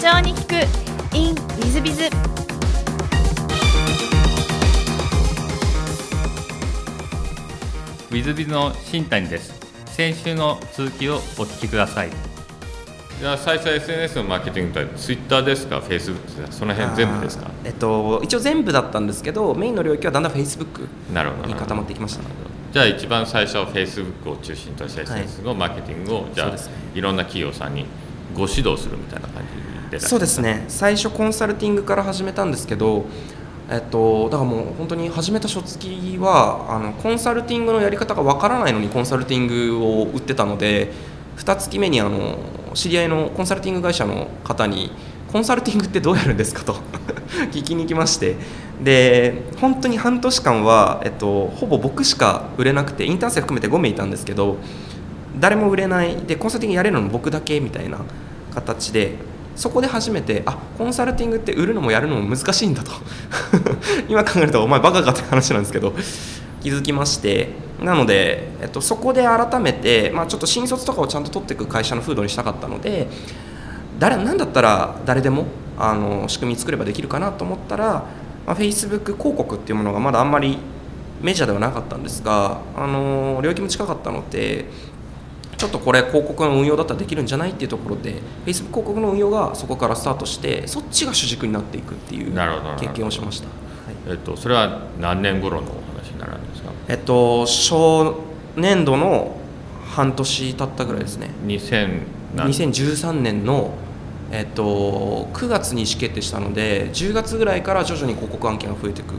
長に聞く in ウィズビズ。ウィズビズの新谷です。先週の続きをお聞きください。じゃあ最初は SNS のマーケティングとはツイッターですか？フェイスブックですか？その辺全部ですか？えっと、一応全部だったんですけどメインの領域はだんだんフェイスブックなるほど。に固まってきましたじゃあ一番最初はフェイスブックを中心とした SNS のマーケティングを、じゃあ、ね。いろんな企業さんにご指導するみたいな感じでそうですね。最初コンサルティングから始めたんですけどえっと、だからもう本当に始めた初月はあのコンサルティングのやり方がわからないのにコンサルティングを売ってたので2月目にあの知り合いのコンサルティング会社の方にコンサルティングってどうやるんですかと 聞きに行きまして。で本当に半年間は、えっと、ほぼ僕しか売れなくてインターン生含めて5名いたんですけど誰も売れない。でコンサルティングやれるの僕だけみたいな形でそこで初めてあコンサルティングって売るのもやるのも難しいんだと。今考えるとお前バカかって話なんですけど気づきまして。なので、えっと、そこで改めて、まあ、ちょっと新卒とかをちゃんと取っていく会社の風土にしたかったので誰何だったら誰でもあの仕組み作ればできるかなと思ったら、まあ、Facebook 広告っていうものがまだあんまりメジャーではなかったんですがあの領域も近かったのでちょっとこれ広告の運用だったらできるんじゃないっていうところで Facebook 広告の運用がそこからスタートしてそっちが主軸になっていくっていう経験をしました、はい。えっと、それは何年頃のお話になるんですか？えっと初年度の半年経ったぐらいですね。2000何？2013年のえっと、9月に意思決定したので10月ぐらいから徐々に広告案件が増えていく、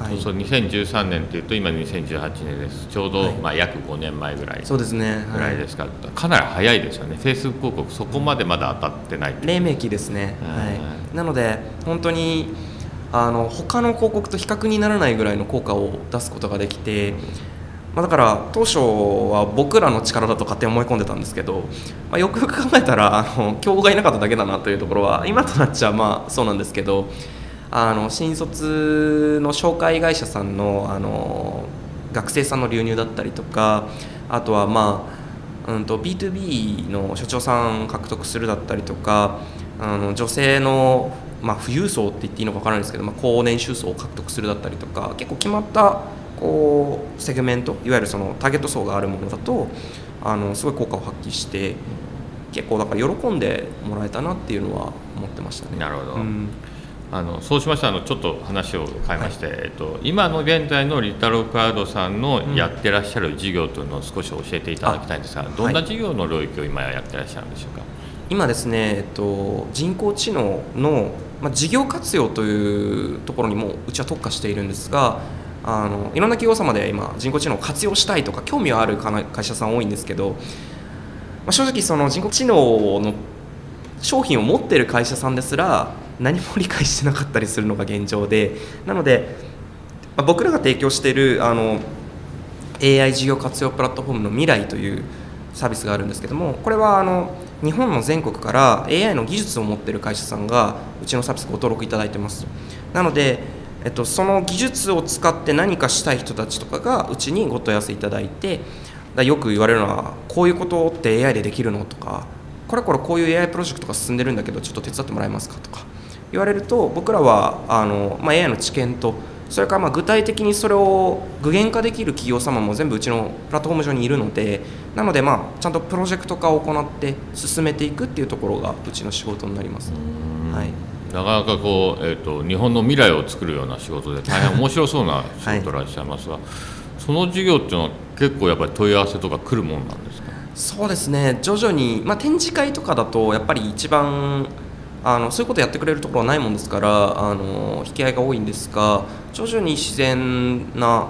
はい。そうそう2013年っていうと今2018年です。ちょうど、はい。まあ、約5年前ぐらい。そうですね。ぐらいですか。ら、かなり早いですよね。フェイス広告そこまでまだ当たってない黎明期ですね、ははい、なので本当にあの他の広告と比較にならないぐらいの効果を出すことができて、まあ、だから当初は僕らの力だと勝手に思い込んでたんですけど、まあ、よくよく考えたらあの競合がいなかっただけだなというところは今となっちゃまあそうなんですけどあの新卒の紹介会社さんのあの学生さんの流入だったりとかあとはまあうん、と B2B の所長さん獲得するだったりとかあの女性の、まあ、富裕層って言っていいのか分からないですけど、まあ、高年収層を獲得するだったりとか結構決まったこうセグメントいわゆるそのターゲット層があるものだとあのすごい効果を発揮して結構だから喜んでもらえたなっていうのは思ってましたね。なるほど、うんあのそうしましたらあのちょっと話を変えまして、えっと、今の現在のリタロクラウドさんのやってらっしゃる事業というのを少し教えていただきたいんですが、あどんな事業の領域を今やってらっしゃるんでしょうか、今ですね、えっと、人工知能の、まあ、事業活用というところにもうちは特化しているんですがあのいろんな企業様で今人工知能を活用したいとか興味はあるかな会社さん多いんですけど、まあ、正直その人工知能の商品を持っている会社さんですら何も理解してなかったりするのが現状でなので、まあ僕らが提供しているあの AI 事業活用プラットフォームの未来というサービスがあるんですけどもこれはあの日本の全国から AI の技術を持っている会社さんがうちのサービスご登録いただいてます。なので、えっと、その技術を使って何かしたい人たちとかがうちにご問い合わせいただいてだよく言われるのはこういうことって AI でできるのとかこれこれこういう AI プロジェクトが進んでるんだけどちょっと手伝ってもらえますかとか言われると僕らはあの、まあ、AI の知見とそれからまあ具体的にそれを具現化できる企業様も全部うちのプラットフォーム上にいるのでなのでまあちゃんとプロジェクト化を行って進めていくっていうところがうちの仕事になります、はい、なかなかこう、えっと日本の未来を作るような仕事で大変面白そうな仕事らっしゃいますが、その事業っていうのは結構やっぱり問い合わせとか来るもんなんですか？そうですね。徐々に、まあ、展示会とかだとやっぱり一番あのそういうことやってくれるところはないもんですからあの引き合いが多いんですが徐々に自然な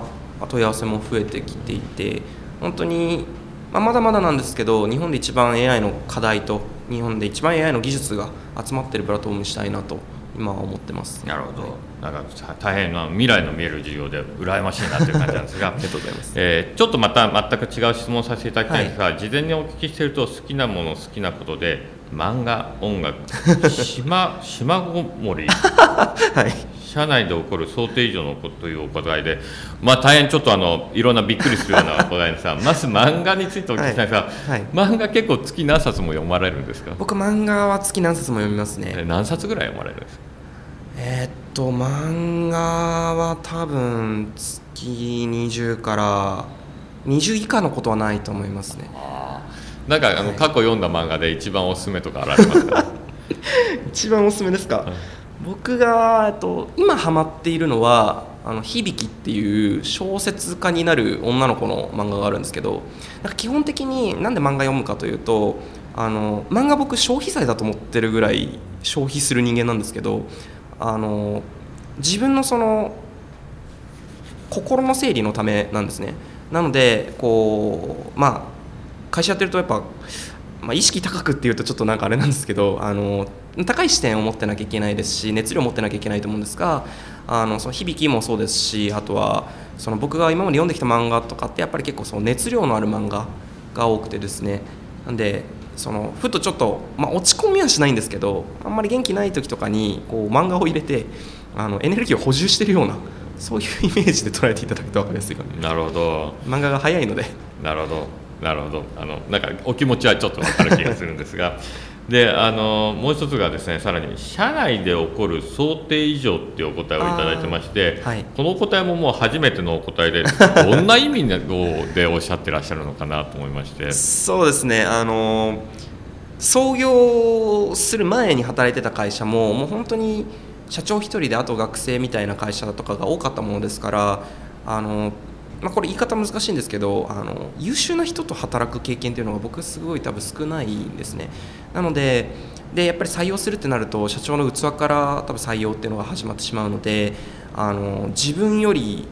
問い合わせも増えてきていて本当に、まあ、まだまだなんですけど日本で一番 AI の課題と日本で一番 AI の技術が集まっているプラットフォームにしたいなと今は思ってます。なるほど、なんか大変な未来の見える事業で羨ましいなという感じなんですが。ありがとうございます。えーちょっとまた全く違う質問をさせていただきたいんですが、事前にお聞きしていると好きなもの好きなことで漫画音楽。島島ごもり。はい。社内で起こる想定以上のことというお答えで、まあ、大変ちょっとあのいろんなびっくりするようなお答えですがまず漫画についてお聞きしたいんですが、はい。はい。漫画結構月何冊も読まれるんですか？僕漫画は月何冊も読みますね。え何冊ぐらい読まれるんですか？えーっと漫画は多分月20から20以下のことはないと思いますねなんかあの過去読んだ漫画で一番おすすめとかあられますか？一番おすすめですか、うん。僕がえっと今ハマっているのは「あの響き」っていう小説家になる女の子の漫画があるんですけどなんか基本的になんで漫画読むかというとあの漫画僕消費財だと思ってるぐらい消費する人間なんですけどあの自分のその心の整理のためなんですね。なのでこうまあ会社やってるとやっぱ、まあ、意識高くっていうとちょっとなんかあれなんですけどあの高い視点を持ってなきゃいけないですし熱量を持ってなきゃいけないと思うんですがあのその響きもそうですしあとはその僕が今まで読んできた漫画とかってやっぱり結構その熱量のある漫画が多くてですね。なんでそのふとちょっと、まあ、落ち込みはしないんですけどあんまり元気ない時とかにこう漫画を入れてあのエネルギーを補充してるようなそういうイメージで捉えていただくと分かりやすいかななるほど。漫画が早いので。なるほどなるほど。あのなんかお気持ちはちょっと分かる気がするんですが。であのもう一つがですねさらに社内で起こる想定以上っていうお答えをいただいてまして、はい。このお答えももう初めてのお答えでどんな意味でおっしゃってらっしゃるのかなと思いまして。そうですね。あの創業する前に働いてた会社ももう本当に社長一人であと学生みたいな会社とかが多かったものですからあの、まあ、これ言い方難しいんですけどあの優秀な人と働く経験っていうのが僕すごい多分少ないんですね。なのででやっぱり採用するってなると社長の器から多分採用っていうのが始まってしまうのであの自分より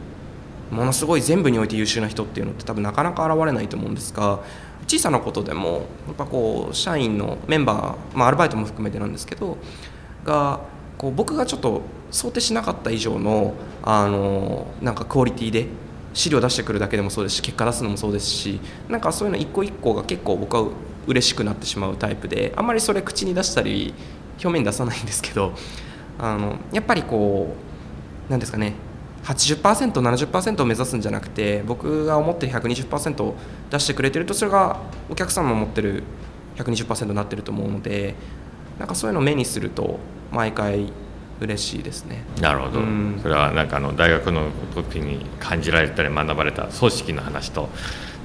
ものすごい全部において優秀な人っていうのって多分なかなか現れないと思うんですが小さなことでもやっぱこう社員のメンバー、まあ、アルバイトも含めてなんですけどがこう僕がちょっと想定しなかった以上のあのなんかクオリティで資料出してくるだけでもそうですし結果出すのもそうですしなんかそういうの一個一個が結構僕は嬉しくなってしまうタイプであんまりそれ口に出したり表面に出さないんですけどあのやっぱりこうなんですかね 80%70% を目指すんじゃなくて僕が思ってる120%出してくれてるとそれがお客さんの思ってる120%になってると思うのでなんかそういうのを目にすると毎回嬉しいですね。なるほど、うん。それはなんかあの大学の時に感じられたり学ばれた組織の話と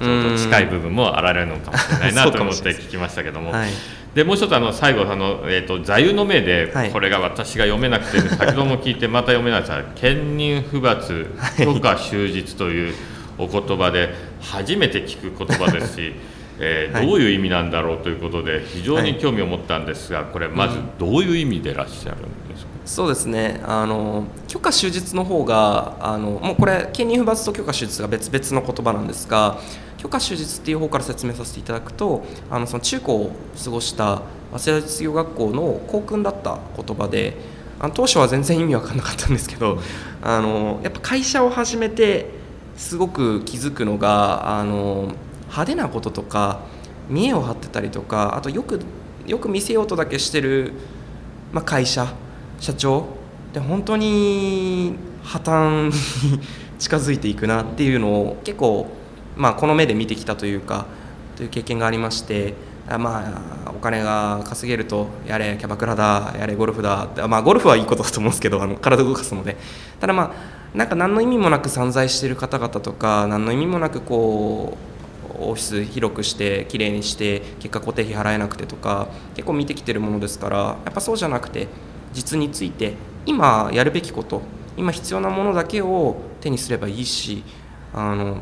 ちょっと近い部分もあられるのかもしれないなと思って聞きましたけども、はい。でもう一つあの最後あの、えー、と座右の銘で、はい。これが私が読めなくて先ほども聞いてまた読めないですが「兼任不罰許可終日」というお言葉で初めて聞く言葉ですし、えーはい。どういう意味なんだろうということで非常に興味を持ったんですがこれまずどういう意味でいらっしゃるんですか、そうですね。あの許可終日の方があのもうこれ兼任不罰と許可終日が別々の言葉なんですが許可終日っていう方から説明させていただくとあのその中高を過ごした早稲田実業学校の校訓だった言葉であの当初は全然意味わかんなかったんですけどあのやっぱ会社を始めてすごく気づくのがあの派手なこととか見栄を張ってたりとかあとよくよく見せようとだけしてる、まあ、会社社長で本当に破綻に近づいていくなっていうのを結構、まあ、この目で見てきたというかという経験がありましてまあお金が稼げるとやれキャバクラだやれゴルフだまあゴルフはいいことだと思うんですけどあの体動かすので。ただまあなんか何の意味もなく散財してる方々とか何の意味もなくこうオフィス広くして綺麗にして結果固定費払えなくてとか結構見てきてるものですからやっぱそうじゃなくて実について今やるべきこと今必要なものだけを手にすればいいしあの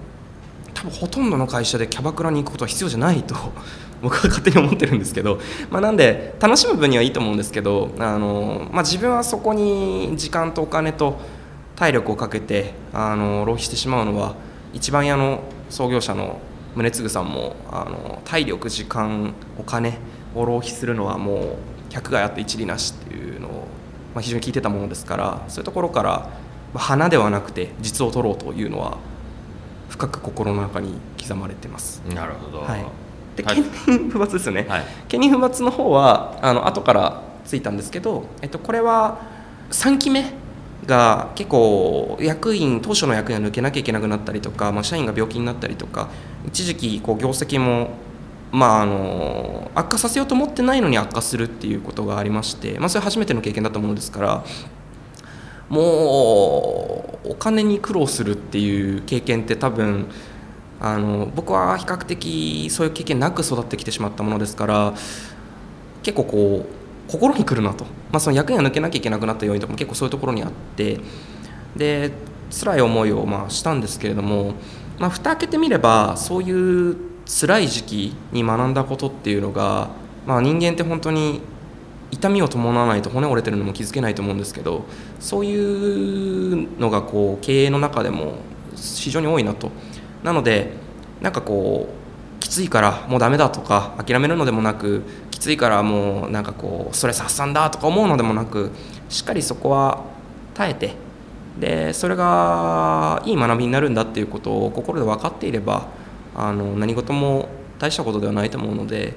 多分ほとんどの会社でキャバクラに行くことは必要じゃないと 僕は勝手に思ってるんですけど、まあ、なんで楽しむ分にはいいと思うんですけどあの、まあ、自分はそこに時間とお金と体力をかけてあの浪費してしまうのは一番屋の創業者の宗次さんもあの体力時間お金を浪費するのはもう百害あって一理なしっていうのを、まあ、非常に聞いてたものですからそういうところから、まあ、花ではなくて実を取ろうというのは深く心の中に刻まれてます。なるほど、はい、ではい。兼任不罰ですよね、はい。兼任不罰の方はあの後からついたんですけど、えっと、これは3期目が結構役員当初の役員が抜けなきゃいけなくなったりとか、まあ、社員が病気になったりとか一時期こう業績もまあ、あの悪化させようと思ってないのに悪化するっていうことがありまして、まあ、それ初めての経験だったものですからもうお金に苦労するっていう経験って多分あの僕は比較的そういう経験なく育ってきてしまったものですから結構こう心にくるなと、まあ、その役員が抜けなきゃいけなくなった要因とかも結構そういうところにあってで辛い思いをまあしたんですけれども、まあ、蓋開けてみればそういう辛い時期に学んだことっていうのが、まあ、人間って本当に痛みを伴わないと骨折れてるのも気づけないと思うんですけどそういうのがこう経営の中でも非常に多いなと。なのでなんかこうきついからもうダメだとか諦めるのでもなくきついからもうなんかこうストレス発散だとか思うのでもなくしっかりそこは耐えてでそれがいい学びになるんだっていうことを心で分かっていればあの何事も大したことではないと思うので、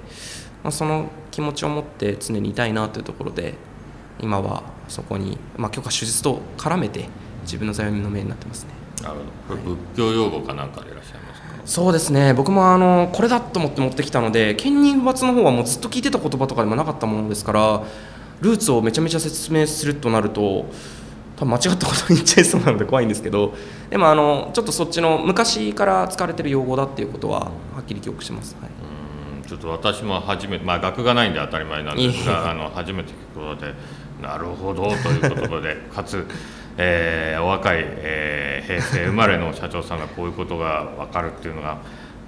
まあ、その気持ちを持って常にいたいなというところで今はそこに、まあ、許可手術と絡めて自分の座右の銘になってますね。なるほど、仏教用語かなんかでいらっしゃいますか？そうですね。僕もあのこれだと思って持ってきたので兼任不抜の方はもうずっと聞いてた言葉とかでもなかったものですからルーツをめちゃめちゃ説明するとなると多分間違ったことに言っちゃいそうなので怖いんですけどでもあのちょっとそっちの昔から使われてる用語だっていうことははっきり記憶してます、はい、ちょっと私も初めて、まあ、学がないんで当たり前なんですがあの初めて聞くことでなるほどということで かつ、えー、お若い、えー、平成生まれの社長さんがこういうことが分かるっていうのが。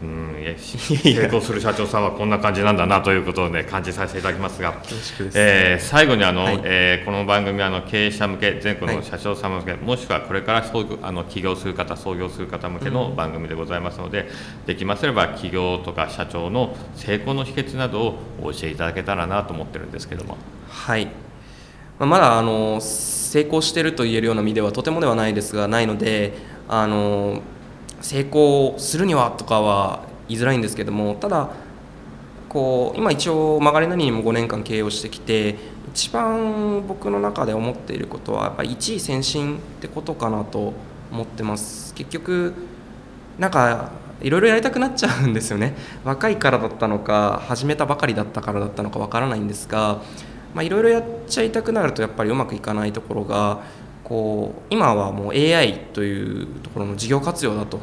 うん成功する社長さんはこんな感じなんだなということを、ね、感じさせていただきますが、えー、最後にあの、はい、えー、この番組はあの経営者向け全国の社長様向け、はい、もしくはこれからあの起業する方創業する方向けの番組でございますので、うん、できますれば起業とか社長の成功の秘訣などをお教えいただけたらなと思ってるんですけども。はい。まだあの成功していると言えるような身ではとてもではないですがないのであの成功するにはとかは言いづらいんですけどもただこう今一応曲がりなりにも5年間経営をしてきて一番僕の中で思っていることはやっぱり一位先進ってことかなと思ってます。結局なんかいろいろやりたくなっちゃうんですよね。若いからだったのか始めたばかりだったからだったのかわからないんですがいろいろやっちゃいたくなるとやっぱりうまくいかないところがこう今はもう AI というところの事業活用だと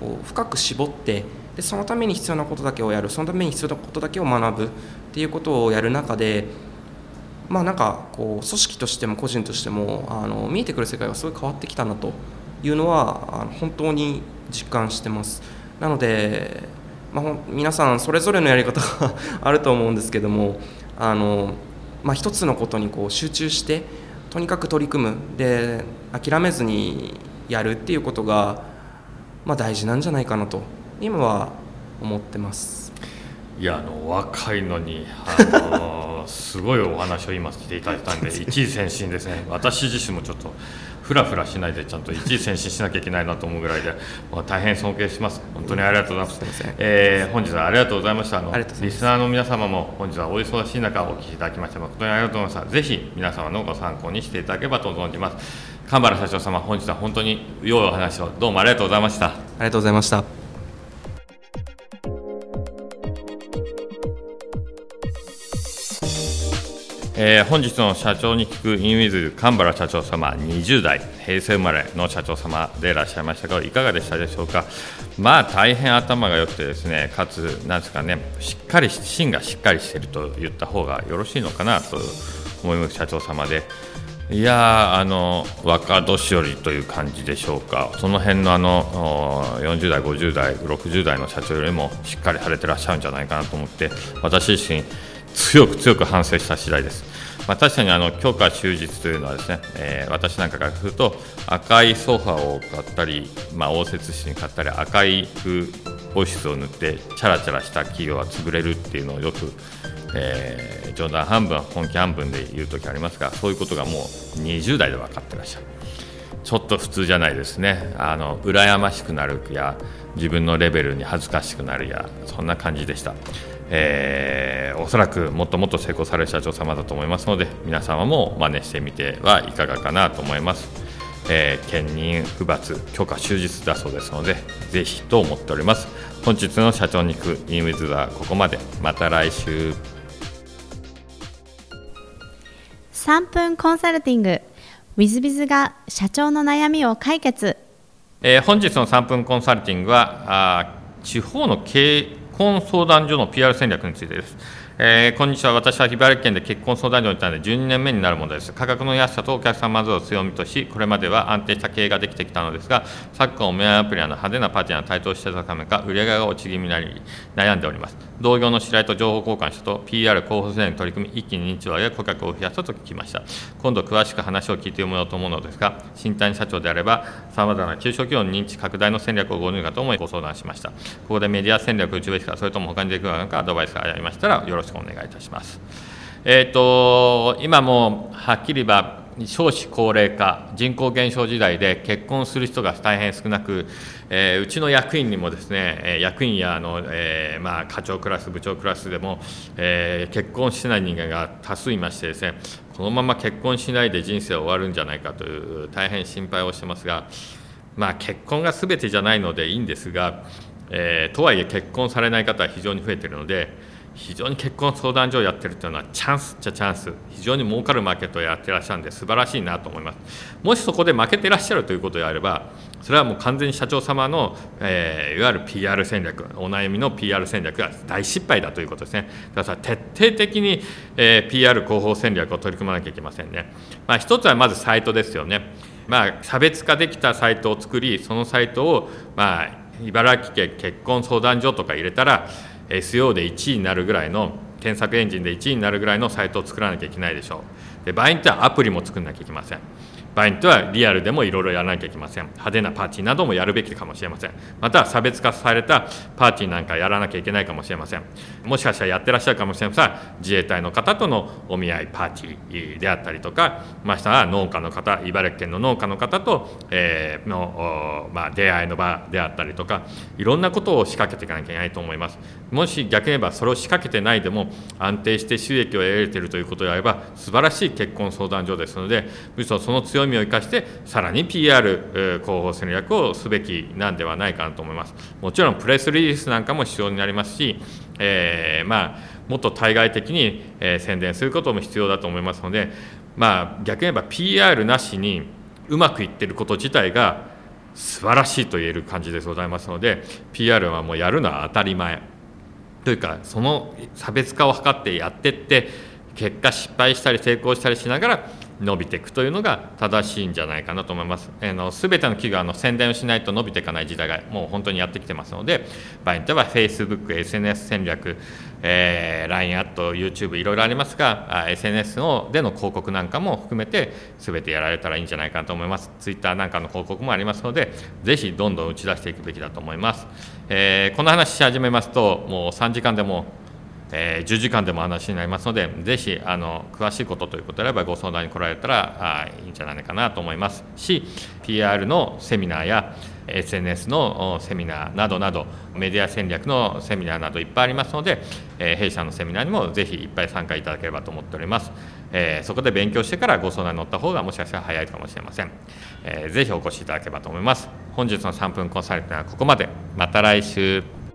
こう深く絞ってでそのために必要なことだけをやるそのために必要なことだけを学ぶっていうことをやる中でまあなんかこう組織としても個人としてもあの見えてくる世界がすごい変わってきたなというのはあの本当に実感してます。なので、まあ、皆さんそれぞれのやり方が あると思うんですけどもあの、まあ、一つのことにこう集中してとにかく取り組む。で諦めずにやるっていうことが、まあ、大事なんじゃないかなと今は思ってます。いやあの若いのにあのすごいお話を今していただいたんで 一時先進ですね。私自身もちょっとふらふらしないでちゃんと一時先進しなきゃいけないなと思うぐらいで、まあ、大変尊敬します。本当にありがとうございます、えー、本日はありがとうございました。あのリスナーの皆様も本日はお忙しい中お聞きいただきまして誠にありがとうございましたぜひ皆様のご参考にしていただければと存じます。神原社長様本日は本当に良いお話をどうもありがとうございました。ありがとうございましたえー、本日の社長に聞くインウィズ神原社長様20代平成生まれの社長様でいらっしゃいましたがいかがでしたでしょうか？まあ大変頭が良くてですねかつなんですかねしっかり芯がしっかりしていると言った方がよろしいのかなと思います社長様で。いやあの若年寄りという感じでしょうか、その辺のあの40代、50代、60代の社長よりもしっかりされてらっしゃるんじゃないかなと思って、私自身、強く強く反省した次第です。まあ、確かにあの強化終日というのはですね、えー、私なんかからすると赤いソファーを買ったり、まあ、応接室に買ったり赤い風保湿を塗ってチャラチャラした企業は潰れるっていうのをよく、えー、冗談半分本気半分で言う時ありますがそういうことがもう20代で分かってらっしゃるちょっと普通じゃないですねあの羨ましくなるや自分のレベルに恥ずかしくなるやそんな感じでした。えー、おそらくもっともっと成功される社長様だと思いますので皆様も真似してみてはいかがかなと思います。えー、兼任不罰許可終日だそうですのでぜひと思っております。本日の社長に行くインウィズはここまで。また来週。3分コンサルティング。WithBiz が社長の悩みを解決、えー、本日の3分コンサルティングはあ地方の結婚相談所の PR 戦略についてです。えー、こんにちは。私は茨城県で結婚相談所にいたので12年目になるものです。価格の安さとお客様数を強みとしこれまでは安定した経営ができてきたのですが昨今お見合いアプリや派手なパーティーが台頭してたためか売り上げが落ち気味になり悩んでおります。同業の知り合いと情報交換したと PR 候補戦に取り組み一気に認知度や顧客を増やしたと聞きました。今度詳しく話を聞いてみようと思うのですが新谷社長であればさまざまな中小企業の認知拡大の戦略をご入かと思いご相談しました。ここでメディア戦略を打ちべきかそれとも他にできるのかアドバイスがありましたらよろしくしくお願いいたします。えーと、今もはっきり言えば少子高齢化人口減少時代で結婚する人が大変少なく、えー、うちの役員にもですね役員やあの、えー、まあ、課長クラス部長クラスでも、えー、結婚してない人間が多数いましてですねこのまま結婚しないで人生終わるんじゃないかという大変心配をしてますが、まあ、結婚が全てじゃないのでいいんですが、えとはいえ結婚されない方は非常に増えているので。非常に結婚相談所をやってるというのはチャンスっちゃチャンス非常に儲かるマーケットをやってらっしゃるんで素晴らしいなと思います。もしそこで負けてらっしゃるということであればそれはもう完全に社長様の、えー、いわゆる PR 戦略お悩みの PR 戦略が大失敗だということですね。だから徹底的に、えー、PR 広報戦略を取り組まなきゃいけませんね、まあ、一つはまずサイトですよね。まあ、差別化できたサイトを作りそのサイトを、まあ、茨城県結婚相談所とか入れたら SEO で1位になるぐらいの検索エンジンで1位になるぐらいのサイトを作らなきゃいけないでしょう。で場合によってはアプリも作らなきゃいけません。場合によってはリアルでもいろいろやらなきゃいけません。派手なパーティーなどもやるべきかもしれません。また差別化されたパーティーなんかやらなきゃいけないかもしれません。もしかしたらやってらっしゃるかもしれません。自衛隊の方とのお見合いパーティーであったりとかましたは農家の方茨城県の農家の方と、えー、の、まあ、出会いの場であったりとかいろんなことを仕掛けていかなきゃいけないと思います。もし逆に言えばそれを仕掛けてないでも安定して収益を得られているということであれば素晴らしい結婚相談所ですのでむしろその強みを生かしてさらに PR 広報戦略をすべきなんではないかなと思います。もちろんプレスリリースなんかも必要になりますし、えー、まあもっと対外的に、え、宣伝することも必要だと思いますので、まあ、逆に言えば PR なしにうまくいってること自体が素晴らしいと言える感じでございますので PR はもうやるのは当たり前。というかその差別化を図ってやってって結果失敗したり成功したりしながら伸びていくというのが正しいんじゃないかなと思います。あの全ての企業の宣伝をしないと伸びていかない時代がもう本当にやってきてますので場合によっては Facebook、SNS 戦略、えー、LINE アット、YouTube いろいろありますが SNS のでの広告なんかも含めて全てやられたらいいんじゃないかなと思います。Twitter なんかの広告もありますのでぜひどんどん打ち出していくべきだと思います。えー、この話し始めますともう3時間でもえー、10時間でも話になりますので、ぜひあの詳しいことということであればご相談に来られたらあいいんじゃないかなと思いますし、PR のセミナーや SNS のセミナーなどなど、メディア戦略のセミナーなどいっぱいありますので、えー、弊社のセミナーにもぜひいっぱい参加いただければと思っております。えー、そこで勉強してからご相談に乗った方がもしかしたら早いかもしれません。えー、ぜひお越しいただければと思います。本日の3分コンサルティングはここまで。また来週。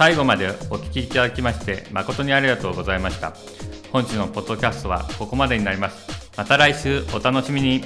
最後までお聞きいただきまして誠にありがとうございました。本日のポッドキャストはここまでになります。また来週お楽しみに。